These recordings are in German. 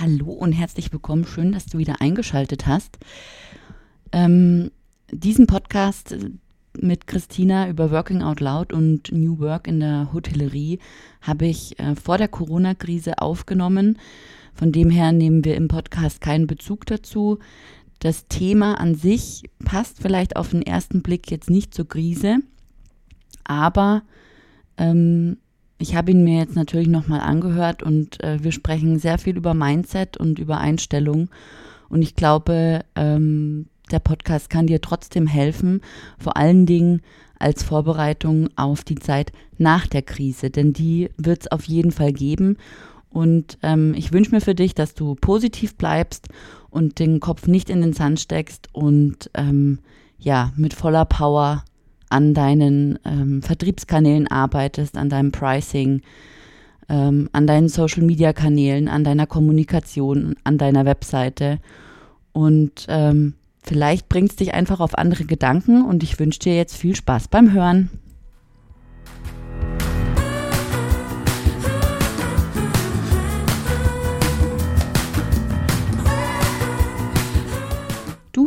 Hallo und herzlich willkommen. Schön, dass du wieder eingeschaltet hast. Ähm, diesen Podcast mit Christina über Working Out Loud und New Work in der Hotellerie habe ich äh, vor der Corona-Krise aufgenommen. Von dem her nehmen wir im Podcast keinen Bezug dazu. Das Thema an sich passt vielleicht auf den ersten Blick jetzt nicht zur Krise, aber ähm, ich habe ihn mir jetzt natürlich nochmal angehört und äh, wir sprechen sehr viel über Mindset und über Einstellung. Und ich glaube, ähm, der Podcast kann dir trotzdem helfen, vor allen Dingen als Vorbereitung auf die Zeit nach der Krise, denn die wird es auf jeden Fall geben. Und ähm, ich wünsche mir für dich, dass du positiv bleibst und den Kopf nicht in den Sand steckst und ähm, ja, mit voller Power an deinen ähm, Vertriebskanälen arbeitest, an deinem Pricing, ähm, an deinen Social-Media-Kanälen, an deiner Kommunikation, an deiner Webseite. Und ähm, vielleicht bringt es dich einfach auf andere Gedanken und ich wünsche dir jetzt viel Spaß beim Hören.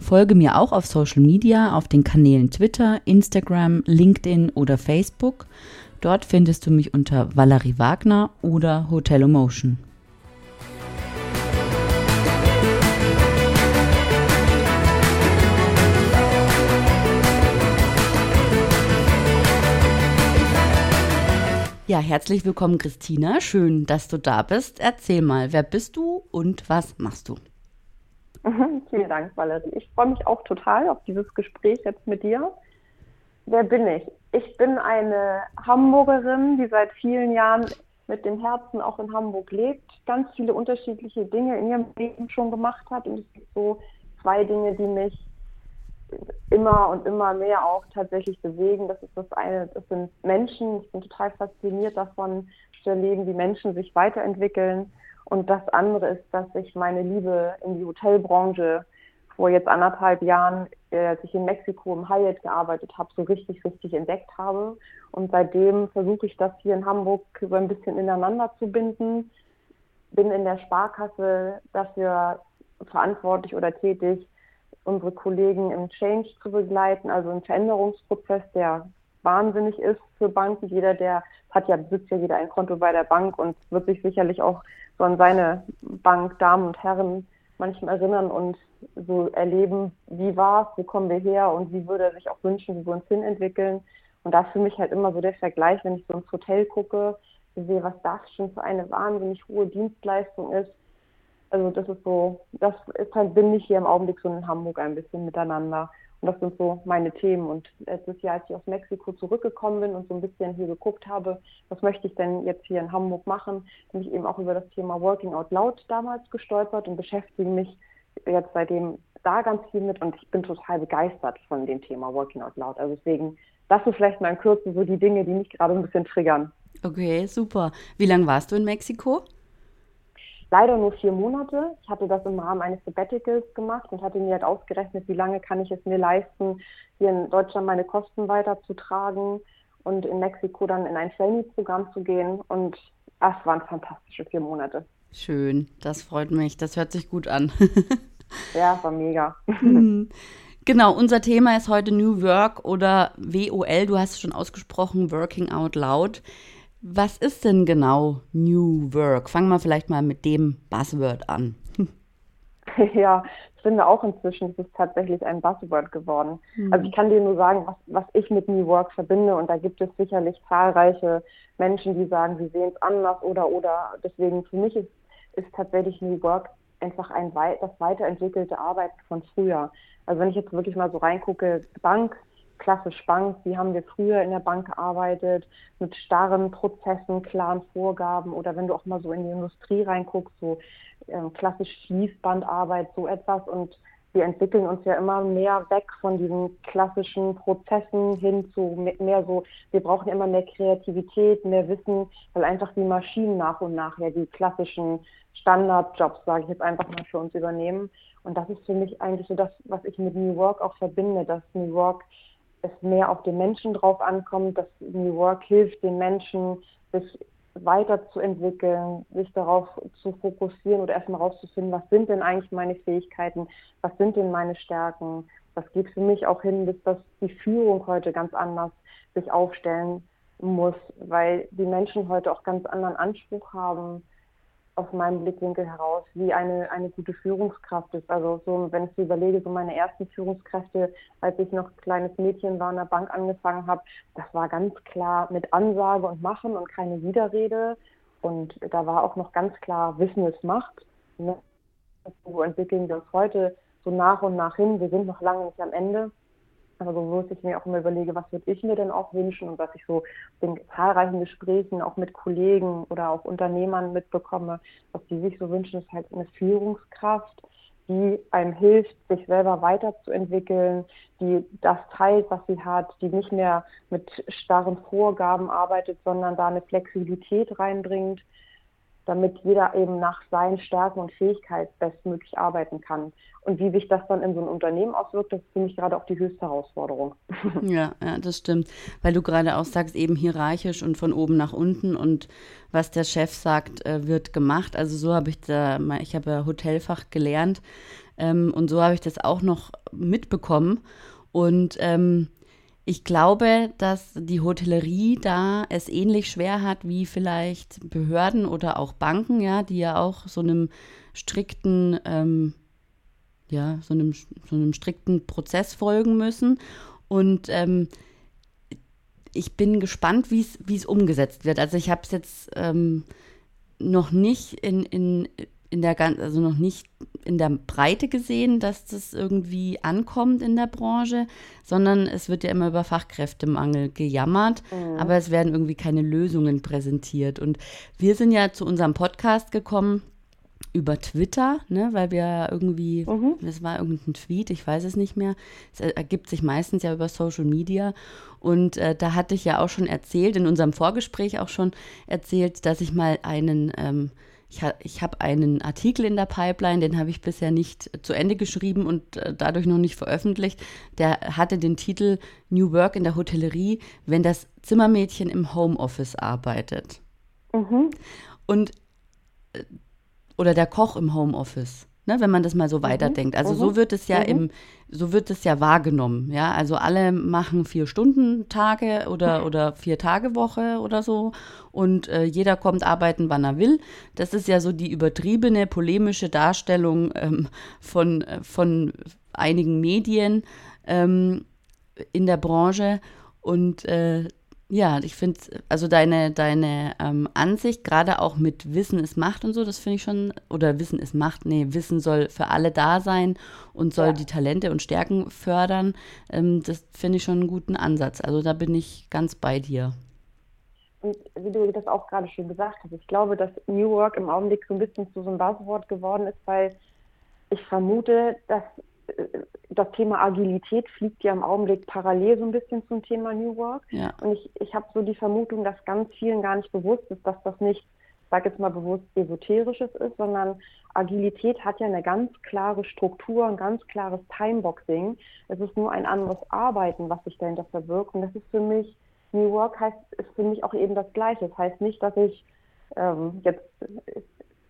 Folge mir auch auf Social Media, auf den Kanälen Twitter, Instagram, LinkedIn oder Facebook. Dort findest du mich unter Valerie Wagner oder Hotelomotion. Ja, herzlich willkommen, Christina. Schön, dass du da bist. Erzähl mal, wer bist du und was machst du? Mhm, vielen Dank, Valerie. Ich freue mich auch total auf dieses Gespräch jetzt mit dir. Wer bin ich? Ich bin eine Hamburgerin, die seit vielen Jahren mit dem Herzen auch in Hamburg lebt, ganz viele unterschiedliche Dinge in ihrem Leben schon gemacht hat. Und es gibt so zwei Dinge, die mich immer und immer mehr auch tatsächlich bewegen. Das ist das eine, das sind Menschen. Ich bin total fasziniert davon zu erleben, wie Menschen sich weiterentwickeln und das andere ist, dass ich meine Liebe in die Hotelbranche vor jetzt anderthalb Jahren, äh, als ich in Mexiko im Hyatt gearbeitet habe, so richtig, richtig entdeckt habe. Und seitdem versuche ich das hier in Hamburg so ein bisschen ineinander zu binden. Bin in der Sparkasse dafür verantwortlich oder tätig, unsere Kollegen im Change zu begleiten, also im Veränderungsprozess, der wahnsinnig ist für Banken. Jeder, der hat ja, besitzt ja jeder ein Konto bei der Bank und wird sich sicherlich auch so an seine Bank, Damen und Herren manchmal erinnern und so erleben, wie war es, wo kommen wir her und wie würde er sich auch wünschen, wie wir uns hinentwickeln. Und da für mich halt immer so der Vergleich, wenn ich so ins Hotel gucke, sehe, was das schon für eine wahnsinnig hohe Dienstleistung ist. Also das ist so, das ist halt, bin ich hier im Augenblick so in Hamburg ein bisschen miteinander. Und das sind so meine Themen. Und letztes Jahr, als ich aus Mexiko zurückgekommen bin und so ein bisschen hier geguckt habe, was möchte ich denn jetzt hier in Hamburg machen, bin ich eben auch über das Thema Working Out Loud damals gestolpert und beschäftige mich jetzt seitdem da ganz viel mit und ich bin total begeistert von dem Thema Working Out Loud. Also deswegen, das ist vielleicht mal in Kürze so die Dinge, die mich gerade ein bisschen triggern. Okay, super. Wie lange warst du in Mexiko? Leider nur vier Monate. Ich hatte das im Rahmen eines Sabbaticals gemacht und hatte mir halt ausgerechnet, wie lange kann ich es mir leisten, hier in Deutschland meine Kosten weiterzutragen und in Mexiko dann in ein Trainee-Programm zu gehen. Und das waren fantastische vier Monate. Schön, das freut mich. Das hört sich gut an. ja, war mega. Hm. Genau, unser Thema ist heute New Work oder WOL. Du hast es schon ausgesprochen, Working Out Loud. Was ist denn genau New Work? Fangen wir vielleicht mal mit dem Buzzword an. Ja, ich finde auch inzwischen ist es tatsächlich ein Buzzword geworden. Mhm. Also ich kann dir nur sagen, was, was ich mit New Work verbinde und da gibt es sicherlich zahlreiche Menschen, die sagen, sie sehen es anders oder oder. Deswegen für mich ist, ist tatsächlich New Work einfach ein das weiterentwickelte Arbeiten von früher. Also wenn ich jetzt wirklich mal so reingucke, Bank klassisch Bank, wie haben wir früher in der Bank gearbeitet, mit starren Prozessen, klaren Vorgaben oder wenn du auch mal so in die Industrie reinguckst, so ähm, klassisch Fließbandarbeit, so etwas. Und wir entwickeln uns ja immer mehr weg von diesen klassischen Prozessen hin zu mehr so, wir brauchen immer mehr Kreativität, mehr Wissen, weil einfach die Maschinen nach und nach ja die klassischen Standardjobs, sage ich jetzt einfach mal, für uns übernehmen. Und das ist für mich eigentlich so das, was ich mit New Work auch verbinde, dass New Work es mehr auf den Menschen drauf ankommt, dass New Work hilft den Menschen, sich weiterzuentwickeln, sich darauf zu fokussieren oder erstmal rauszufinden, was sind denn eigentlich meine Fähigkeiten, was sind denn meine Stärken. Das geht für mich auch hin, bis dass die Führung heute ganz anders sich aufstellen muss, weil die Menschen heute auch ganz anderen Anspruch haben aus meinem Blickwinkel heraus, wie eine, eine gute Führungskraft ist. Also so, wenn ich so überlege, so meine ersten Führungskräfte, als ich noch kleines Mädchen war, in der Bank angefangen habe, das war ganz klar mit Ansage und Machen und keine Widerrede. Und da war auch noch ganz klar, Wissen ist Macht. Ne? So entwickeln wir uns heute so nach und nach hin. Wir sind noch lange nicht am Ende. Also wo ich mir auch immer überlege, was würde ich mir denn auch wünschen und was ich so in zahlreichen Gesprächen auch mit Kollegen oder auch Unternehmern mitbekomme, was die sich so wünschen, ist halt eine Führungskraft, die einem hilft, sich selber weiterzuentwickeln, die das teilt, was sie hat, die nicht mehr mit starren Vorgaben arbeitet, sondern da eine Flexibilität reinbringt, damit jeder eben nach seinen Stärken und Fähigkeiten bestmöglich arbeiten kann. Und wie sich das dann in so ein Unternehmen auswirkt, das für mich gerade auch die höchste Herausforderung. Ja, ja, das stimmt. Weil du gerade auch sagst, eben hierarchisch und von oben nach unten und was der Chef sagt, äh, wird gemacht. Also so habe ich da, ich habe Hotelfach gelernt ähm, und so habe ich das auch noch mitbekommen. Und ähm, ich glaube, dass die Hotellerie da es ähnlich schwer hat wie vielleicht Behörden oder auch Banken, ja, die ja auch so einem strikten, ähm, ja, so einem, so einem strikten Prozess folgen müssen. Und ähm, ich bin gespannt, wie es umgesetzt wird. Also ich habe es jetzt ähm, noch nicht in, in in der ganz, also noch nicht in der Breite gesehen, dass das irgendwie ankommt in der Branche, sondern es wird ja immer über Fachkräftemangel gejammert, mhm. aber es werden irgendwie keine Lösungen präsentiert. Und wir sind ja zu unserem Podcast gekommen über Twitter, ne, weil wir irgendwie, mhm. das war irgendein Tweet, ich weiß es nicht mehr. Es ergibt sich meistens ja über Social Media. Und äh, da hatte ich ja auch schon erzählt, in unserem Vorgespräch auch schon erzählt, dass ich mal einen ähm, ich, ha, ich habe einen Artikel in der Pipeline, den habe ich bisher nicht zu Ende geschrieben und äh, dadurch noch nicht veröffentlicht. Der hatte den Titel New Work in der Hotellerie, wenn das Zimmermädchen im Homeoffice arbeitet. Mhm. Und äh, oder der Koch im Homeoffice ne, wenn man das mal so mhm. weiterdenkt. Also mhm. so wird es ja mhm. im, so wird es ja wahrgenommen, ja. Also alle machen vier Stunden Tage oder, oder vier Tage Woche oder so und äh, jeder kommt arbeiten, wann er will. Das ist ja so die übertriebene, polemische Darstellung ähm, von, äh, von einigen Medien ähm, in der Branche. Und äh, ja, ich finde, also deine, deine ähm, Ansicht, gerade auch mit Wissen ist Macht und so, das finde ich schon, oder Wissen ist Macht, nee, Wissen soll für alle da sein und soll ja. die Talente und Stärken fördern, ähm, das finde ich schon einen guten Ansatz. Also da bin ich ganz bei dir. Und wie du das auch gerade schon gesagt hast, ich glaube, dass New Work im Augenblick so ein bisschen zu so einem Buzzword geworden ist, weil ich vermute, dass das Thema Agilität fliegt ja im Augenblick parallel so ein bisschen zum Thema New Work. Ja. Und ich, ich habe so die Vermutung, dass ganz vielen gar nicht bewusst ist, dass das nicht, sag jetzt mal bewusst, esoterisches ist, sondern Agilität hat ja eine ganz klare Struktur, ein ganz klares Timeboxing. Es ist nur ein anderes Arbeiten, was sich dahinter verbirgt. Und das ist für mich, New Work heißt, ist für mich auch eben das Gleiche. Das heißt nicht, dass ich ähm, jetzt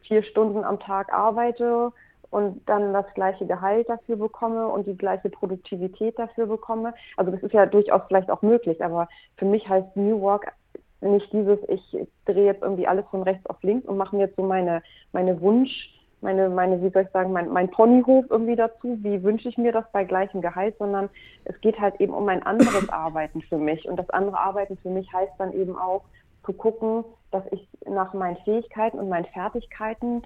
vier Stunden am Tag arbeite und dann das gleiche Gehalt dafür bekomme und die gleiche Produktivität dafür bekomme. Also das ist ja durchaus vielleicht auch möglich, aber für mich heißt New Work nicht dieses, ich drehe jetzt irgendwie alles von rechts auf links und mache mir jetzt so meine, meine Wunsch, meine, meine, wie soll ich sagen, mein, mein Ponyhof irgendwie dazu, wie wünsche ich mir das bei gleichem Gehalt, sondern es geht halt eben um ein anderes Arbeiten für mich. Und das andere Arbeiten für mich heißt dann eben auch zu gucken, dass ich nach meinen Fähigkeiten und meinen Fertigkeiten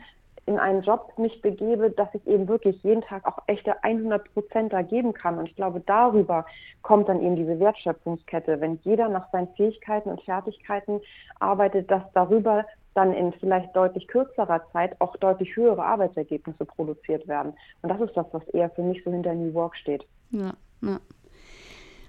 in einen Job mich begebe, dass ich eben wirklich jeden Tag auch echte 100 Prozent da geben kann. Und ich glaube, darüber kommt dann eben diese Wertschöpfungskette. Wenn jeder nach seinen Fähigkeiten und Fertigkeiten arbeitet, dass darüber dann in vielleicht deutlich kürzerer Zeit auch deutlich höhere Arbeitsergebnisse produziert werden. Und das ist das, was eher für mich so hinter New Work steht. Ja, ja.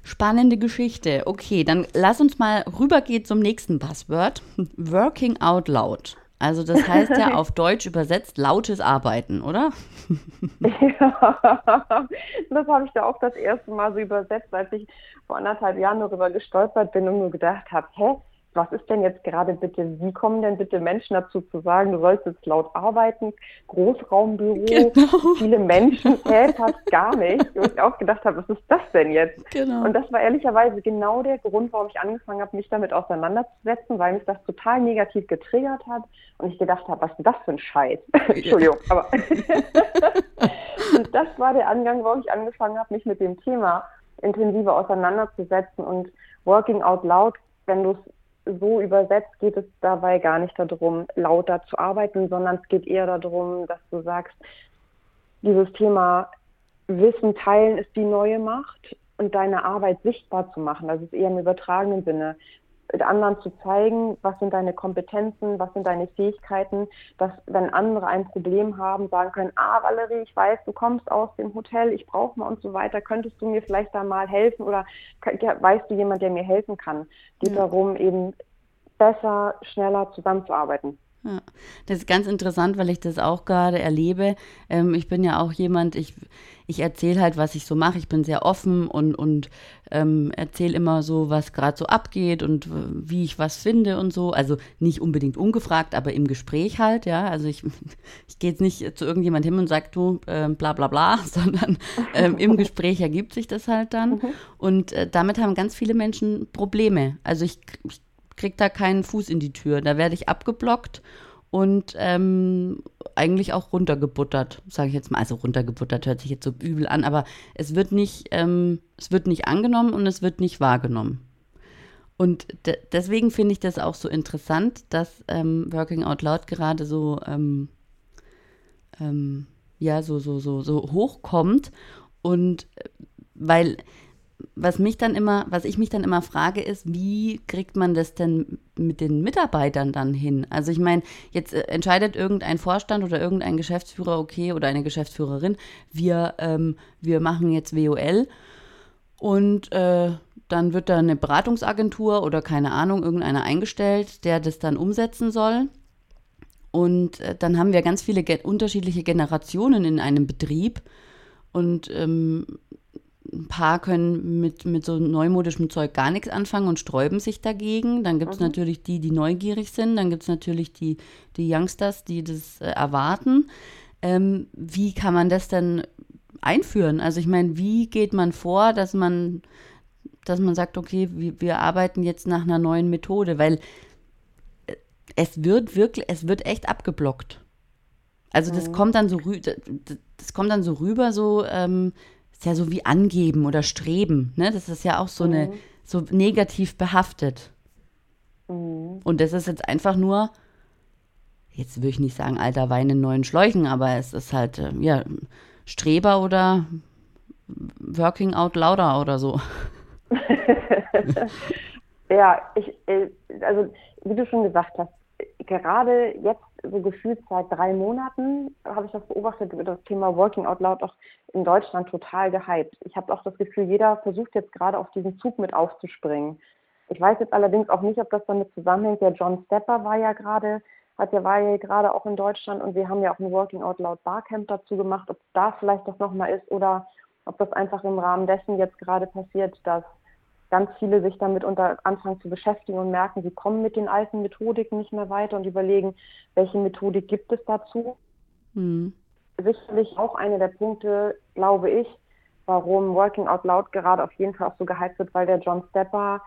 Spannende Geschichte. Okay, dann lass uns mal rübergehen zum nächsten Buzzword. Working out loud. Also das heißt ja auf Deutsch übersetzt lautes Arbeiten, oder? ja, das habe ich da auch das erste Mal so übersetzt, als ich vor anderthalb Jahren darüber gestolpert bin und nur gedacht habe, hä, was ist denn jetzt gerade bitte, wie kommen denn bitte Menschen dazu zu sagen, du sollst jetzt laut arbeiten, Großraumbüro, genau. viele Menschen, äh, passt gar nicht. Und ich auch gedacht habe, was ist das denn jetzt? Genau. Und das war ehrlicherweise genau der Grund, warum ich angefangen habe, mich damit auseinanderzusetzen, weil mich das total negativ getriggert hat und ich gedacht habe, was ist das für ein Scheiß? Entschuldigung, aber und das war der Angang, warum ich angefangen habe, mich mit dem Thema intensiver auseinanderzusetzen und Working Out Loud, wenn du es so übersetzt geht es dabei gar nicht darum, lauter zu arbeiten, sondern es geht eher darum, dass du sagst, dieses Thema Wissen teilen ist die neue Macht und deine Arbeit sichtbar zu machen. Das ist eher im übertragenen Sinne anderen zu zeigen, was sind deine Kompetenzen, was sind deine Fähigkeiten, dass wenn andere ein Problem haben, sagen können, ah Valerie, ich weiß, du kommst aus dem Hotel, ich brauche mal und so weiter, könntest du mir vielleicht da mal helfen oder weißt du jemand, der mir helfen kann? Geht ja. darum, eben besser, schneller zusammenzuarbeiten. Ja, das ist ganz interessant, weil ich das auch gerade erlebe. Ähm, ich bin ja auch jemand, ich, ich erzähle halt, was ich so mache. Ich bin sehr offen und, und ähm, erzähle immer so, was gerade so abgeht und wie ich was finde und so. Also nicht unbedingt ungefragt, aber im Gespräch halt, ja. Also ich, ich gehe jetzt nicht zu irgendjemand hin und sage, du, äh, bla bla bla, sondern ähm, im Gespräch ergibt sich das halt dann. Mhm. Und äh, damit haben ganz viele Menschen Probleme. Also ich, ich kriege da keinen Fuß in die Tür. Da werde ich abgeblockt und ähm, eigentlich auch runtergebuttert, sage ich jetzt mal. Also runtergebuttert hört sich jetzt so übel an, aber es wird nicht, ähm, es wird nicht angenommen und es wird nicht wahrgenommen. Und de deswegen finde ich das auch so interessant, dass ähm, Working Out Loud gerade so, ähm, ähm, ja, so, so, so, so hochkommt. Und äh, weil was mich dann immer, was ich mich dann immer frage, ist, wie kriegt man das denn mit den Mitarbeitern dann hin? Also ich meine, jetzt äh, entscheidet irgendein Vorstand oder irgendein Geschäftsführer, okay, oder eine Geschäftsführerin, wir, ähm, wir machen jetzt WOL und äh, dann wird da eine Beratungsagentur oder keine Ahnung, irgendeiner eingestellt, der das dann umsetzen soll. Und äh, dann haben wir ganz viele ge unterschiedliche Generationen in einem Betrieb. Und ähm, ein paar können mit, mit so neumodischem Zeug gar nichts anfangen und sträuben sich dagegen. Dann gibt es mhm. natürlich die, die neugierig sind. Dann gibt es natürlich die, die Youngsters, die das äh, erwarten. Ähm, wie kann man das denn einführen? Also ich meine, wie geht man vor, dass man, dass man sagt, okay, wir, wir arbeiten jetzt nach einer neuen Methode, weil äh, es wird wirklich, es wird echt abgeblockt. Also das mhm. kommt dann so das kommt dann so rüber, so ähm, ist ja so wie angeben oder streben, ne? Das ist ja auch so eine, mhm. so negativ behaftet. Mhm. Und das ist jetzt einfach nur, jetzt würde ich nicht sagen alter Wein in neuen Schläuchen, aber es ist halt, äh, ja, Streber oder Working Out Louder oder so. ja, ich, äh, also wie du schon gesagt hast, gerade jetzt so gefühlt seit drei Monaten habe ich das beobachtet, das Thema Working Out Loud auch in Deutschland total gehypt. Ich habe auch das Gefühl, jeder versucht jetzt gerade auf diesen Zug mit aufzuspringen. Ich weiß jetzt allerdings auch nicht, ob das damit zusammenhängt. Der John Stepper war ja gerade, hat ja war ja gerade auch in Deutschland und wir haben ja auch ein Working Out Loud Barcamp dazu gemacht, ob da vielleicht das nochmal ist oder ob das einfach im Rahmen dessen jetzt gerade passiert, dass ganz viele sich damit unter anfangen zu beschäftigen und merken, sie kommen mit den alten Methodiken nicht mehr weiter und überlegen, welche Methodik gibt es dazu. Mhm. Sicherlich auch einer der Punkte, glaube ich, warum Working Out Loud gerade auf jeden Fall auch so gehypt wird, weil der John Stepper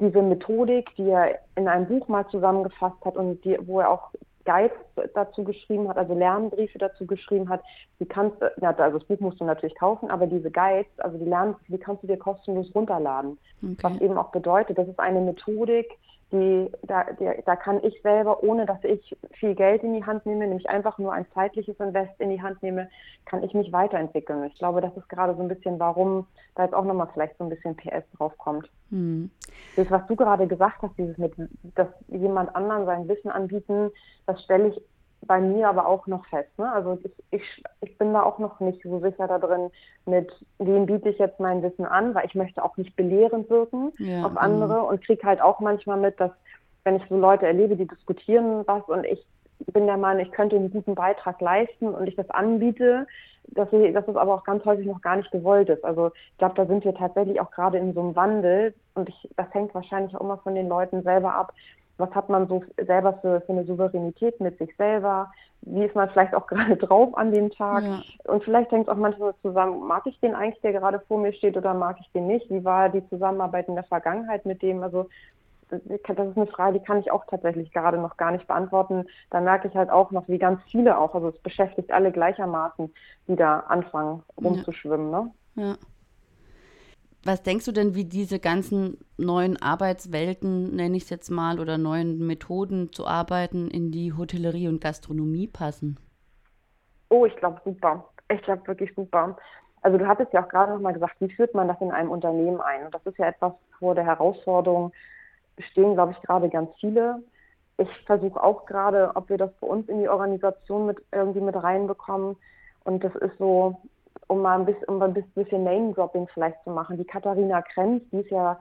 diese Methodik, die er in einem Buch mal zusammengefasst hat und die, wo er auch Guides dazu geschrieben hat, also Lernbriefe dazu geschrieben hat. Die kannst ja, also das Buch musst du natürlich kaufen, aber diese Guides, also die Lernbriefe, die kannst du dir kostenlos runterladen. Okay. Was eben auch bedeutet, das ist eine Methodik, die, da, die, da kann ich selber, ohne dass ich viel Geld in die Hand nehme, nämlich einfach nur ein zeitliches Invest in die Hand nehme, kann ich mich weiterentwickeln. Ich glaube, das ist gerade so ein bisschen, warum da jetzt auch nochmal vielleicht so ein bisschen PS draufkommt. Hm. Das, was du gerade gesagt hast, dieses mit, dass jemand anderen sein Wissen anbieten, das stelle ich bei mir aber auch noch fest. Ne? Also ich, ich, ich bin da auch noch nicht so sicher da drin, mit wem biete ich jetzt mein Wissen an, weil ich möchte auch nicht belehrend wirken ja, auf andere genau. und kriege halt auch manchmal mit, dass wenn ich so Leute erlebe, die diskutieren was und ich bin der Meinung, ich könnte einen guten Beitrag leisten und ich das anbiete, dass, ich, dass es aber auch ganz häufig noch gar nicht gewollt ist. Also ich glaube, da sind wir tatsächlich auch gerade in so einem Wandel und ich, das hängt wahrscheinlich auch immer von den Leuten selber ab, was hat man so selber für, für eine Souveränität mit sich selber, wie ist man vielleicht auch gerade drauf an dem Tag ja. und vielleicht hängt es auch manchmal zusammen, mag ich den eigentlich, der gerade vor mir steht oder mag ich den nicht, wie war die Zusammenarbeit in der Vergangenheit mit dem, also das ist eine Frage, die kann ich auch tatsächlich gerade noch gar nicht beantworten. Da merke ich halt auch noch, wie ganz viele auch, also es beschäftigt alle gleichermaßen, die da anfangen rumzuschwimmen. Ne? Ja. Was denkst du denn, wie diese ganzen neuen Arbeitswelten, nenne ich es jetzt mal, oder neuen Methoden zu arbeiten in die Hotellerie und Gastronomie passen? Oh, ich glaube super. Ich glaube wirklich super. Also du hattest ja auch gerade nochmal gesagt, wie führt man das in einem Unternehmen ein? Und das ist ja etwas vor der Herausforderung, stehen, glaube ich, gerade ganz viele. Ich versuche auch gerade, ob wir das bei uns in die Organisation mit irgendwie mit reinbekommen. Und das ist so, um mal ein bisschen, um ein bisschen Name-Dropping vielleicht zu machen. Die Katharina Krenz, die ist ja,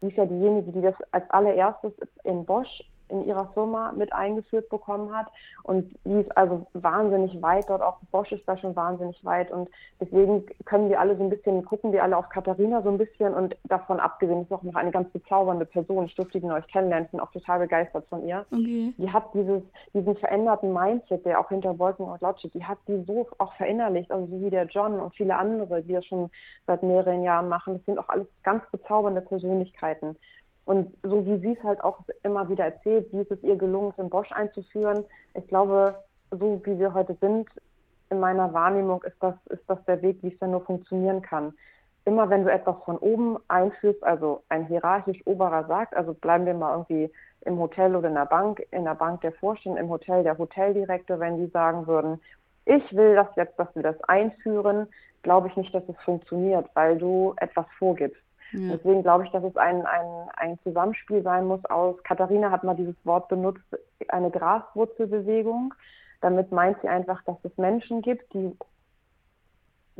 die ist ja diejenige, die das als allererstes in Bosch in ihrer Firma mit eingeführt bekommen hat. Und die ist also wahnsinnig weit dort, auch Bosch ist da schon wahnsinnig weit. Und deswegen können wir alle so ein bisschen, gucken wir alle auf Katharina so ein bisschen und davon abgesehen ist auch noch eine ganz bezaubernde Person. Ich durfte die euch kennenlernen, bin auch total begeistert von ihr. Okay. Die hat dieses, diesen veränderten Mindset, der auch hinter Wolken und Logic, die hat die so auch verinnerlicht, also so wie der John und viele andere, die das schon seit mehreren Jahren machen. Das sind auch alles ganz bezaubernde Persönlichkeiten. Und so wie sie es halt auch immer wieder erzählt, wie ist es ihr gelungen, in Bosch einzuführen. Ich glaube, so wie wir heute sind, in meiner Wahrnehmung ist das, ist das der Weg, wie es dann nur funktionieren kann. Immer wenn du etwas von oben einführst, also ein hierarchisch oberer sagt, also bleiben wir mal irgendwie im Hotel oder in der Bank, in der Bank der Vorstand, im Hotel der Hoteldirektor, wenn die sagen würden, ich will das jetzt, dass wir das einführen, glaube ich nicht, dass es funktioniert, weil du etwas vorgibst. Ja. Deswegen glaube ich, dass es ein, ein, ein Zusammenspiel sein muss aus, Katharina hat mal dieses Wort benutzt, eine Graswurzelbewegung. Damit meint sie einfach, dass es Menschen gibt, die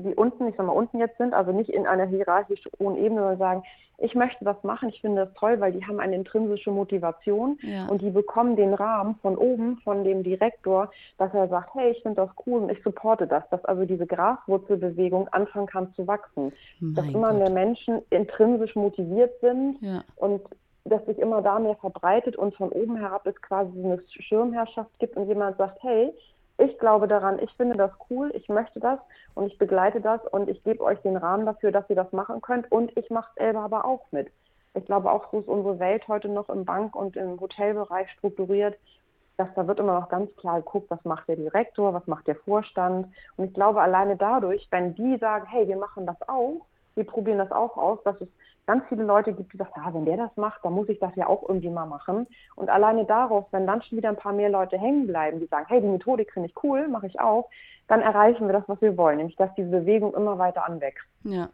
die unten, ich sag mal, unten jetzt sind, also nicht in einer hierarchisch hohen Ebene, sondern sagen, ich möchte das machen, ich finde das toll, weil die haben eine intrinsische Motivation ja. und die bekommen den Rahmen von oben, von dem Direktor, dass er sagt, hey, ich finde das cool und ich supporte das, dass also diese Graswurzelbewegung anfangen kann zu wachsen, mein dass immer Gott. mehr Menschen intrinsisch motiviert sind ja. und dass sich immer da mehr verbreitet und von oben herab es quasi eine Schirmherrschaft gibt und jemand sagt, hey, ich glaube daran, ich finde das cool, ich möchte das und ich begleite das und ich gebe euch den Rahmen dafür, dass ihr das machen könnt und ich mache es selber aber auch mit. Ich glaube auch, so ist unsere Welt heute noch im Bank- und im Hotelbereich strukturiert, dass da wird immer noch ganz klar geguckt, was macht der Direktor, was macht der Vorstand. Und ich glaube alleine dadurch, wenn die sagen, hey, wir machen das auch, wir probieren das auch aus, dass es ganz viele Leute gibt, die sagen, ah, wenn der das macht, dann muss ich das ja auch irgendwie mal machen. Und alleine darauf, wenn dann schon wieder ein paar mehr Leute hängen bleiben, die sagen, hey, die Methodik finde ich cool, mache ich auch, dann erreichen wir das, was wir wollen, nämlich dass diese Bewegung immer weiter anwächst. Ja.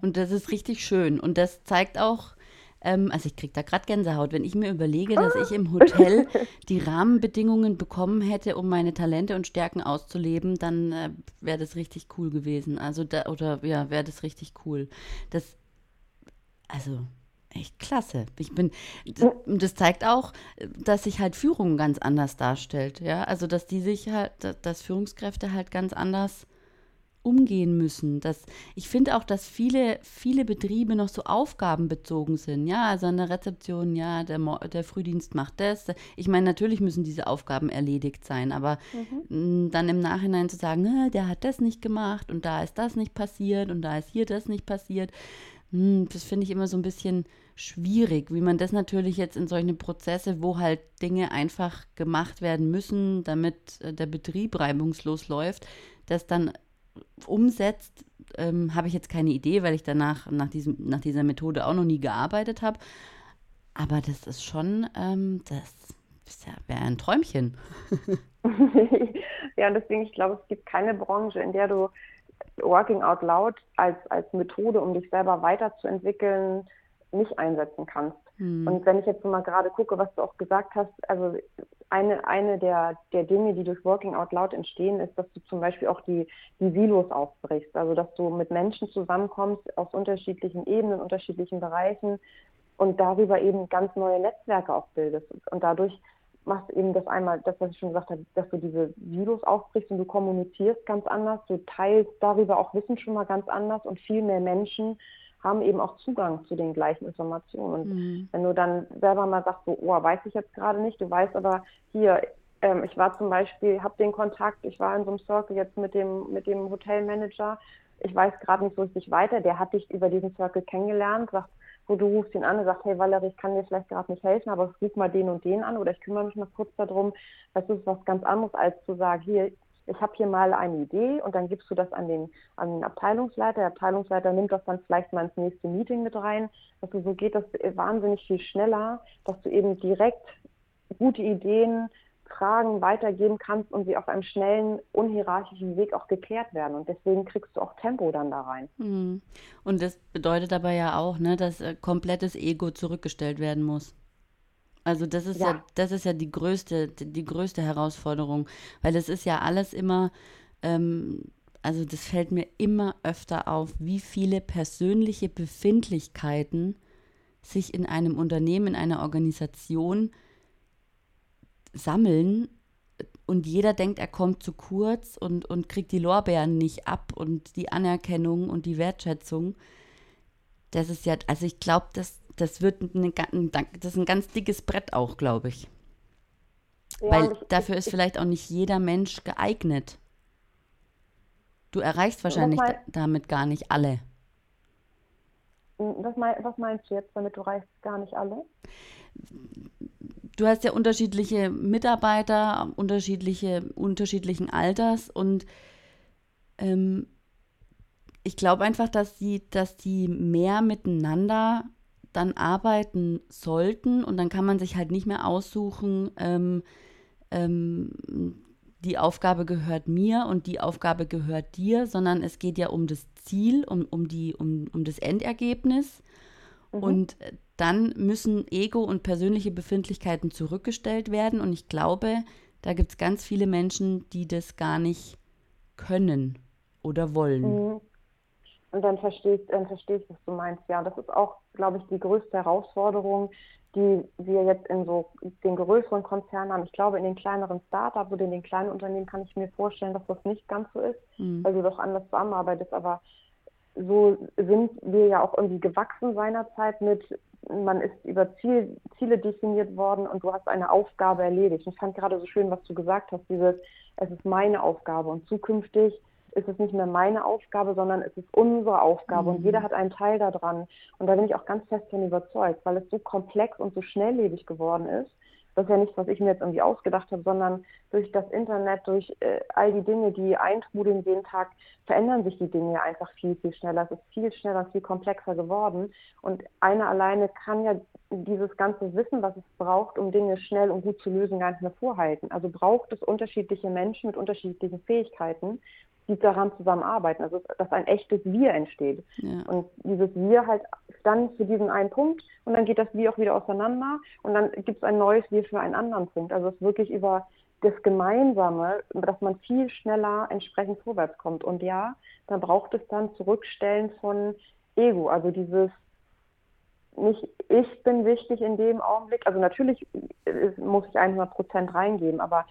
Und das ist richtig schön. Und das zeigt auch, ähm, also ich kriege da gerade Gänsehaut, wenn ich mir überlege, dass ich im Hotel die Rahmenbedingungen bekommen hätte, um meine Talente und Stärken auszuleben, dann äh, wäre das richtig cool gewesen. Also da, oder ja, wäre das richtig cool. Das also echt klasse. Ich bin, das, das zeigt auch, dass sich halt Führung ganz anders darstellt. Ja, also dass die sich halt, dass Führungskräfte halt ganz anders umgehen müssen. Dass, ich finde auch, dass viele, viele Betriebe noch so aufgabenbezogen sind. Ja, also an der Rezeption, ja, der, der Frühdienst macht das. Ich meine, natürlich müssen diese Aufgaben erledigt sein, aber mhm. dann im Nachhinein zu sagen, der hat das nicht gemacht und da ist das nicht passiert und da ist hier das nicht passiert hm, das finde ich immer so ein bisschen schwierig, wie man das natürlich jetzt in solche Prozesse, wo halt Dinge einfach gemacht werden müssen, damit äh, der Betrieb reibungslos läuft, das dann umsetzt, ähm, habe ich jetzt keine Idee, weil ich danach nach, diesem, nach dieser Methode auch noch nie gearbeitet habe. Aber das ist schon, ähm, das ja, wäre ein Träumchen. ja, deswegen, ich glaube, es gibt keine Branche, in der du Working Out Loud als, als Methode, um dich selber weiterzuentwickeln, nicht einsetzen kannst. Hm. Und wenn ich jetzt mal gerade gucke, was du auch gesagt hast, also eine, eine der, der Dinge, die durch Working Out Loud entstehen, ist, dass du zum Beispiel auch die, die Silos aufbrichst. Also dass du mit Menschen zusammenkommst aus unterschiedlichen Ebenen, unterschiedlichen Bereichen und darüber eben ganz neue Netzwerke auch bildest. Und dadurch machst eben das einmal, das, was ich schon gesagt habe, dass du diese Silos aufbrichst und du kommunizierst ganz anders, du teilst darüber auch Wissen schon mal ganz anders und viel mehr Menschen haben eben auch Zugang zu den gleichen Informationen. Und mhm. wenn du dann selber mal sagst, so, oh, weiß ich jetzt gerade nicht, du weißt aber hier, ähm, ich war zum Beispiel, habe den Kontakt, ich war in so einem Circle jetzt mit dem, mit dem Hotelmanager, ich weiß gerade nicht so richtig weiter, der hat dich über diesen Circle kennengelernt, sagt, wo du rufst ihn an und sagst, hey Valerie, ich kann dir vielleicht gerade nicht helfen, aber ruf mal den und den an oder ich kümmere mich mal kurz darum. Das ist was ganz anderes, als zu sagen, hier, ich habe hier mal eine Idee und dann gibst du das an den, an den Abteilungsleiter. Der Abteilungsleiter nimmt das dann vielleicht mal ins nächste Meeting mit rein. Also so geht das wahnsinnig viel schneller, dass du eben direkt gute Ideen, Fragen weitergeben kannst und sie auf einem schnellen, unhierarchischen Weg auch geklärt werden. Und deswegen kriegst du auch Tempo dann da rein. Hm. Und das bedeutet aber ja auch, ne, dass äh, komplettes Ego zurückgestellt werden muss. Also das ist ja. ja. das ist ja die größte, die größte Herausforderung, weil es ist ja alles immer, ähm, also das fällt mir immer öfter auf, wie viele persönliche Befindlichkeiten sich in einem Unternehmen, in einer Organisation sammeln und jeder denkt, er kommt zu kurz und, und kriegt die Lorbeeren nicht ab und die Anerkennung und die Wertschätzung. Das ist ja, also ich glaube, das, das wird eine, das ist ein ganz dickes Brett auch, glaube ich. Ja, Weil ich, dafür ist vielleicht auch nicht jeder Mensch geeignet. Du erreichst wahrscheinlich mein, damit gar nicht alle. Was, mein, was meinst du jetzt damit, du erreichst gar nicht alle? Du hast ja unterschiedliche Mitarbeiter, unterschiedliche, unterschiedlichen Alters und ähm, ich glaube einfach, dass die, dass die mehr miteinander dann arbeiten sollten und dann kann man sich halt nicht mehr aussuchen, ähm, ähm, die Aufgabe gehört mir und die Aufgabe gehört dir, sondern es geht ja um das Ziel, um, um, die, um, um das Endergebnis. Mhm. Und dann müssen Ego und persönliche Befindlichkeiten zurückgestellt werden. Und ich glaube, da gibt es ganz viele Menschen, die das gar nicht können oder wollen. Mhm. Und dann verstehe ich, dann verstehe ich, was du meinst. Ja, das ist auch, glaube ich, die größte Herausforderung, die wir jetzt in so den größeren Konzernen haben. Ich glaube, in den kleineren Startups oder in den kleinen Unternehmen kann ich mir vorstellen, dass das nicht ganz so ist, mhm. weil du doch anders zusammenarbeitest. Aber so sind wir ja auch irgendwie gewachsen seinerzeit mit, man ist über Ziel, Ziele definiert worden und du hast eine Aufgabe erledigt. Ich fand gerade so schön, was du gesagt hast, dieses, es ist meine Aufgabe und zukünftig ist es nicht mehr meine Aufgabe, sondern es ist unsere Aufgabe mhm. und jeder hat einen Teil daran. Und da bin ich auch ganz fest von überzeugt, weil es so komplex und so schnelllebig geworden ist. Das ist ja nichts, was ich mir jetzt irgendwie ausgedacht habe, sondern durch das Internet, durch äh, all die Dinge, die eintrudeln jeden Tag, verändern sich die Dinge einfach viel, viel schneller. Es ist viel schneller, viel komplexer geworden. Und einer alleine kann ja dieses ganze Wissen, was es braucht, um Dinge schnell und gut zu lösen, gar nicht mehr vorhalten. Also braucht es unterschiedliche Menschen mit unterschiedlichen Fähigkeiten die daran zusammenarbeiten. Also dass ein echtes Wir entsteht. Ja. Und dieses Wir halt dann für diesen einen Punkt und dann geht das Wir auch wieder auseinander und dann gibt es ein neues Wir für einen anderen Punkt. Also es ist wirklich über das Gemeinsame, dass man viel schneller entsprechend vorwärts kommt. Und ja, da braucht es dann Zurückstellen von Ego, also dieses nicht ich bin wichtig in dem Augenblick, also natürlich muss ich 100 Prozent reingeben, aber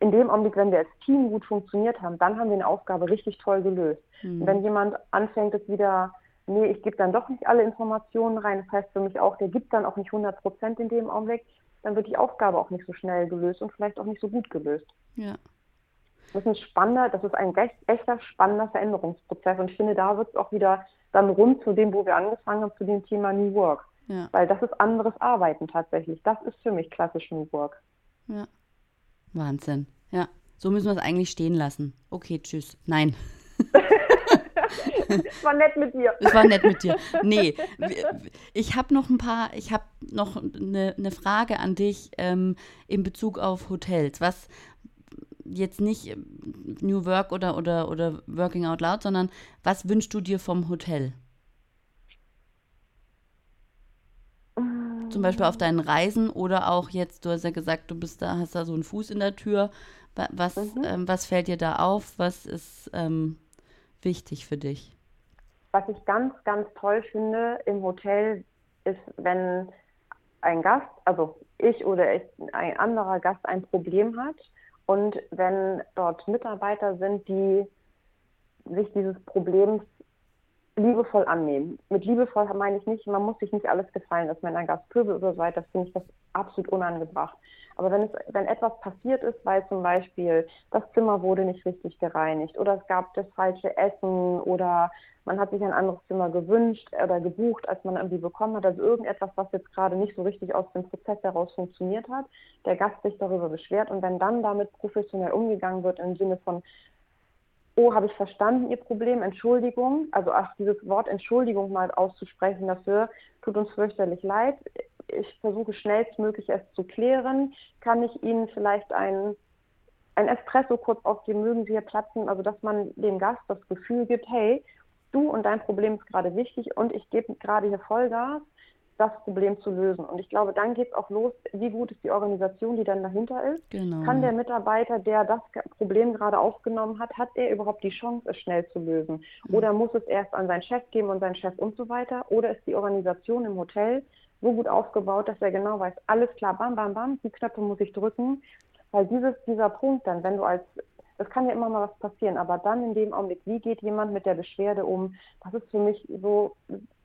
in dem Augenblick, wenn wir als Team gut funktioniert haben, dann haben wir eine Aufgabe richtig toll gelöst. Mhm. Und wenn jemand anfängt, es wieder, nee, ich gebe dann doch nicht alle Informationen rein, das heißt für mich auch, der gibt dann auch nicht 100 Prozent in dem Augenblick, dann wird die Aufgabe auch nicht so schnell gelöst und vielleicht auch nicht so gut gelöst. Ja. Das ist ein spannender, das ist ein echter spannender Veränderungsprozess und ich finde, da wird es auch wieder dann rund zu dem, wo wir angefangen haben, zu dem Thema New Work. Ja. Weil das ist anderes Arbeiten tatsächlich. Das ist für mich klassisch New Work. Ja. Wahnsinn. Ja, so müssen wir es eigentlich stehen lassen. Okay, tschüss. Nein. Es war nett mit dir. Es war nett mit dir. Nee, ich habe noch ein paar, ich habe noch eine, eine Frage an dich ähm, in Bezug auf Hotels. Was jetzt nicht New Work oder, oder, oder Working Out Loud, sondern was wünschst du dir vom Hotel? Zum Beispiel auf deinen Reisen oder auch jetzt, du hast ja gesagt, du bist da, hast da so einen Fuß in der Tür. Was, mhm. ähm, was fällt dir da auf? Was ist ähm, wichtig für dich? Was ich ganz, ganz toll finde im Hotel, ist, wenn ein Gast, also ich oder ein anderer Gast ein Problem hat und wenn dort Mitarbeiter sind, die sich dieses Problems liebevoll annehmen. Mit liebevoll meine ich nicht, man muss sich nicht alles gefallen lassen. Wenn ein Gast pöbel oder so weiter, finde ich das absolut unangebracht. Aber wenn, es, wenn etwas passiert ist, weil zum Beispiel das Zimmer wurde nicht richtig gereinigt oder es gab das falsche Essen oder man hat sich ein anderes Zimmer gewünscht oder gebucht, als man irgendwie bekommen hat, also irgendetwas, was jetzt gerade nicht so richtig aus dem Prozess heraus funktioniert hat, der Gast sich darüber beschwert und wenn dann damit professionell umgegangen wird im Sinne von oh, habe ich verstanden Ihr Problem, Entschuldigung. Also auch dieses Wort Entschuldigung mal auszusprechen dafür, tut uns fürchterlich leid. Ich versuche schnellstmöglich es zu klären. Kann ich Ihnen vielleicht ein, ein Espresso kurz aufgeben, mögen Sie hier platzen? Also dass man dem Gast das Gefühl gibt, hey, du und dein Problem ist gerade wichtig und ich gebe gerade hier Vollgas das Problem zu lösen. Und ich glaube, dann geht es auch los, wie gut ist die Organisation, die dann dahinter ist. Genau. Kann der Mitarbeiter, der das Problem gerade aufgenommen hat, hat er überhaupt die Chance, es schnell zu lösen? Mhm. Oder muss es erst an seinen Chef geben und seinen Chef und so weiter? Oder ist die Organisation im Hotel so gut aufgebaut, dass er genau weiß, alles klar, bam, bam, bam, die Knöpfe muss ich drücken. Weil dieses, dieser Punkt dann, wenn du als das kann ja immer mal was passieren, aber dann in dem Augenblick, wie geht jemand mit der Beschwerde um? Das ist für mich so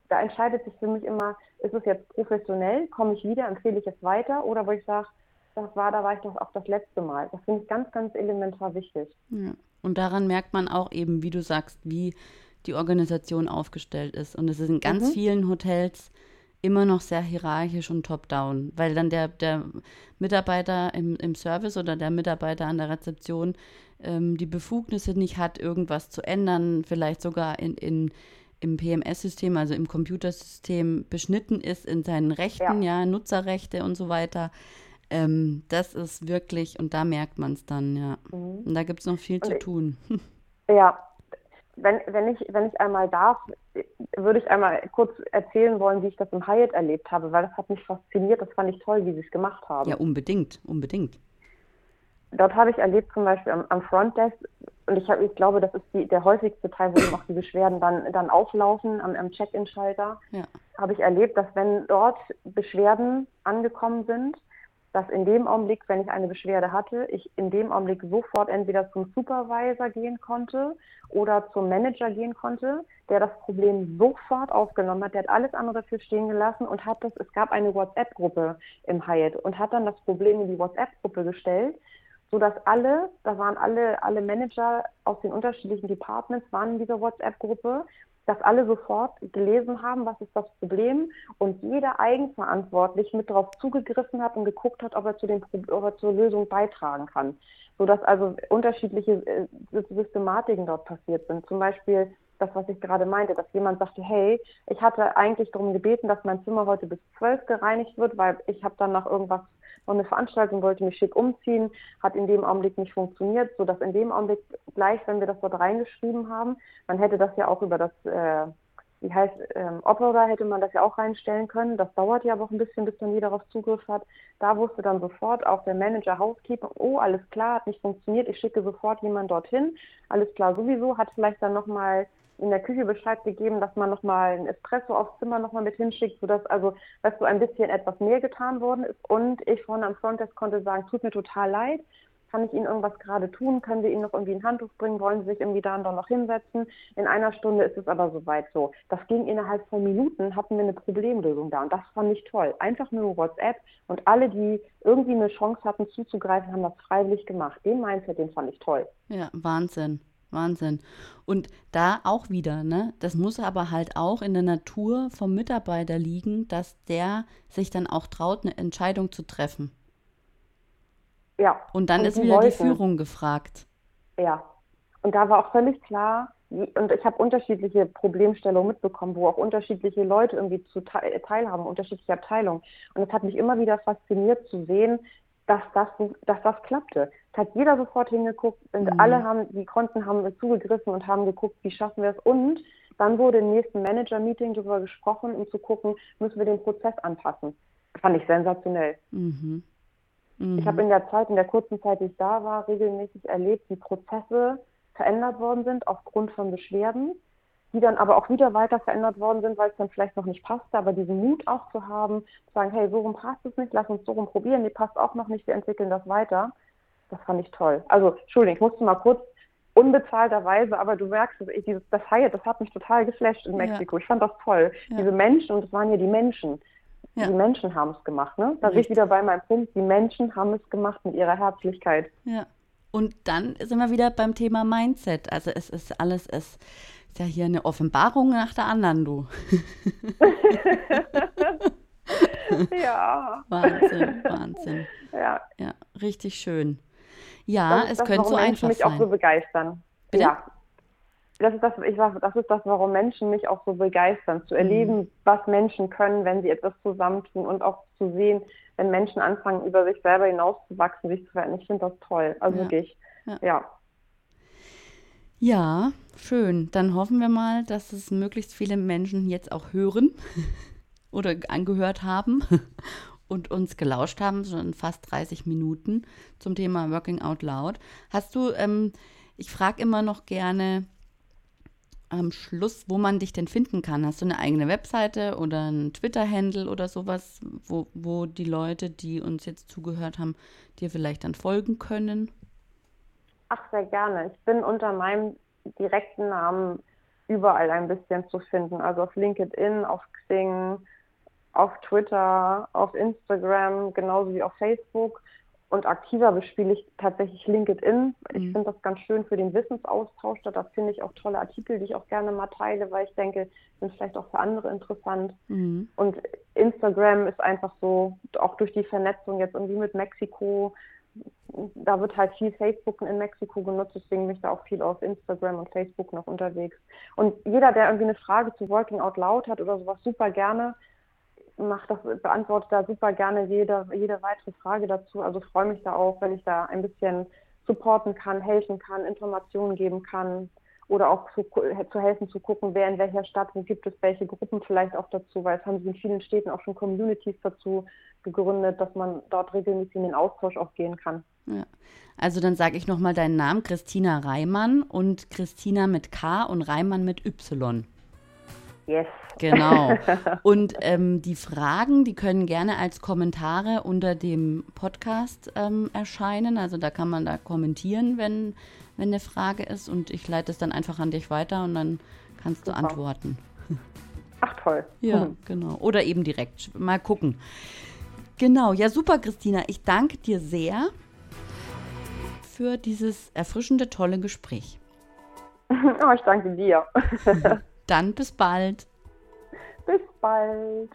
da entscheidet sich für mich immer, ist es jetzt professionell, komme ich wieder, empfehle ich es weiter oder wo ich sage, das war, da war ich doch auch das letzte Mal. Das finde ich ganz, ganz elementar wichtig. Ja. Und daran merkt man auch eben, wie du sagst, wie die Organisation aufgestellt ist. Und es ist in ganz mhm. vielen Hotels immer noch sehr hierarchisch und top-down, weil dann der, der Mitarbeiter im, im Service oder der Mitarbeiter an der Rezeption ähm, die Befugnisse nicht hat, irgendwas zu ändern, vielleicht sogar in, in im PMS-System, also im Computersystem, beschnitten ist in seinen Rechten, ja, ja Nutzerrechte und so weiter. Ähm, das ist wirklich, und da merkt man es dann, ja. Mhm. Und da gibt es noch viel und zu tun. Ja, wenn, wenn, ich, wenn ich einmal darf, würde ich einmal kurz erzählen wollen, wie ich das im Hyatt erlebt habe, weil das hat mich fasziniert, das fand ich toll, wie sie es gemacht haben. Ja, unbedingt, unbedingt dort habe ich erlebt, zum Beispiel am, am Frontdesk, und ich, hab, ich glaube, das ist die, der häufigste Teil, wo eben auch die Beschwerden dann, dann auflaufen am, am Check-in-Schalter, ja. habe ich erlebt, dass wenn dort Beschwerden angekommen sind, dass in dem Augenblick, wenn ich eine Beschwerde hatte, ich in dem Augenblick sofort entweder zum Supervisor gehen konnte oder zum Manager gehen konnte, der das Problem sofort aufgenommen hat. Der hat alles andere dafür stehen gelassen und hat das, es gab eine WhatsApp-Gruppe im Hyatt und hat dann das Problem in die WhatsApp-Gruppe gestellt sodass alle, da waren alle, alle Manager aus den unterschiedlichen Departments, waren in dieser WhatsApp-Gruppe, dass alle sofort gelesen haben, was ist das Problem und jeder eigenverantwortlich mit darauf zugegriffen hat und geguckt hat, ob er, zu den, ob er zur Lösung beitragen kann. Sodass also unterschiedliche äh, Systematiken dort passiert sind. Zum Beispiel das, was ich gerade meinte, dass jemand sagte, hey, ich hatte eigentlich darum gebeten, dass mein Zimmer heute bis zwölf gereinigt wird, weil ich habe dann nach irgendwas noch eine Veranstaltung, wollte mich schick umziehen, hat in dem Augenblick nicht funktioniert, sodass in dem Augenblick gleich, wenn wir das dort reingeschrieben haben, man hätte das ja auch über das, äh, wie heißt, ähm, Opera hätte man das ja auch reinstellen können. Das dauert ja auch ein bisschen, bis dann jeder darauf Zugriff hat. Da wusste dann sofort auch der Manager Housekeeper, oh, alles klar, hat nicht funktioniert, ich schicke sofort jemanden dorthin. Alles klar, sowieso, hat vielleicht dann nochmal in der Küche Bescheid gegeben, dass man nochmal ein Espresso aufs Zimmer nochmal mit hinschickt, sodass also, weißt du, ein bisschen etwas mehr getan worden ist. Und ich vorne am Frontdesk konnte sagen, tut mir total leid, kann ich Ihnen irgendwas gerade tun? Können wir Ihnen noch irgendwie ein Handtuch bringen? Wollen Sie sich irgendwie da und da noch hinsetzen? In einer Stunde ist es aber soweit so. Das ging innerhalb von Minuten, hatten wir eine Problemlösung da und das fand ich toll. Einfach nur WhatsApp und alle, die irgendwie eine Chance hatten zuzugreifen, haben das freiwillig gemacht. Den Mindset, den fand ich toll. Ja, Wahnsinn. Wahnsinn. Und da auch wieder, ne? Das muss aber halt auch in der Natur vom Mitarbeiter liegen, dass der sich dann auch traut, eine Entscheidung zu treffen. Ja. Und dann und ist wieder wollten. die Führung gefragt. Ja. Und da war auch völlig klar, und ich habe unterschiedliche Problemstellungen mitbekommen, wo auch unterschiedliche Leute irgendwie zu teilhaben, unterschiedliche Abteilungen. Und es hat mich immer wieder fasziniert zu sehen, dass das, dass das klappte. Es hat jeder sofort hingeguckt und mhm. alle haben, die Konten haben zugegriffen und haben geguckt, wie schaffen wir es. Und dann wurde im nächsten Manager-Meeting darüber gesprochen, um zu gucken, müssen wir den Prozess anpassen. Fand ich sensationell. Mhm. Mhm. Ich habe in der Zeit, in der kurzen Zeit, die ich da war, regelmäßig erlebt, wie Prozesse verändert worden sind aufgrund von Beschwerden, die dann aber auch wieder weiter verändert worden sind, weil es dann vielleicht noch nicht passte, aber diesen Mut auch zu haben, zu sagen, hey, so rum passt es nicht, lass uns so rum probieren, nee, passt auch noch nicht, wir entwickeln das weiter. Das fand ich toll. Also, Entschuldigung, ich musste mal kurz unbezahlterweise, aber du merkst, ich dieses, das Hyatt, das hat mich total geflasht in Mexiko. Ja. Ich fand das toll. Ja. Diese Menschen, und es waren ja die Menschen. Ja. Die Menschen haben es gemacht, ne? Da bin ich wieder bei meinem Punkt. Die Menschen haben es gemacht mit ihrer Herzlichkeit. Ja. Und dann sind wir wieder beim Thema Mindset. Also es ist alles, es ist ja hier eine Offenbarung nach der anderen, du. ja. Wahnsinn, Wahnsinn. Ja. Ja, richtig schön. Ja, das es das, könnte so einfach mich sein. auch so begeistern. Bitte? Ja. Das ist das, ich sag, das ist das, warum Menschen mich auch so begeistern, zu erleben, mhm. was Menschen können, wenn sie etwas zusammentun und auch zu sehen, wenn Menschen anfangen, über sich selber hinauszuwachsen, sich zu verändern. Ich finde das toll. Also ja. wirklich, ja. ja. Ja, schön. Dann hoffen wir mal, dass es möglichst viele Menschen jetzt auch hören oder angehört haben und uns gelauscht haben, schon fast 30 Minuten zum Thema Working Out Loud. Hast du, ähm, ich frage immer noch gerne am Schluss, wo man dich denn finden kann. Hast du eine eigene Webseite oder einen Twitter-Handle oder sowas, wo, wo die Leute, die uns jetzt zugehört haben, dir vielleicht dann folgen können? Ach, sehr gerne. Ich bin unter meinem direkten Namen überall ein bisschen zu finden. Also auf LinkedIn, auf Xing, auf Twitter, auf Instagram, genauso wie auf Facebook. Und aktiver bespiele ich tatsächlich LinkedIn. Ich mhm. finde das ganz schön für den Wissensaustausch. Da finde ich auch tolle Artikel, die ich auch gerne mal teile, weil ich denke, sind vielleicht auch für andere interessant. Mhm. Und Instagram ist einfach so, auch durch die Vernetzung jetzt irgendwie mit Mexiko, da wird halt viel Facebook in Mexiko genutzt, deswegen bin ich da auch viel auf Instagram und Facebook noch unterwegs. Und jeder, der irgendwie eine Frage zu Working Out Loud hat oder sowas, super gerne macht das, beantwortet da super gerne jede, jede weitere Frage dazu. Also freue mich da auch, wenn ich da ein bisschen supporten kann, helfen kann, Informationen geben kann oder auch zu, zu helfen zu gucken, wer in welcher Stadt, wo gibt es welche Gruppen vielleicht auch dazu, weil es haben sich in vielen Städten auch schon Communities dazu gegründet, dass man dort regelmäßig in den Austausch auch gehen kann. Ja. Also dann sage ich nochmal deinen Namen, Christina Reimann und Christina mit K und Reimann mit Y. Yes. Genau. Und ähm, die Fragen, die können gerne als Kommentare unter dem Podcast ähm, erscheinen. Also da kann man da kommentieren, wenn, wenn eine Frage ist. Und ich leite es dann einfach an dich weiter und dann kannst du Super. antworten. Ach toll. Ja, mhm. genau. Oder eben direkt. Mal gucken. Genau. Ja, super, Christina. Ich danke dir sehr für dieses erfrischende, tolle Gespräch. Oh, ich danke dir. Dann bis bald. Bis bald.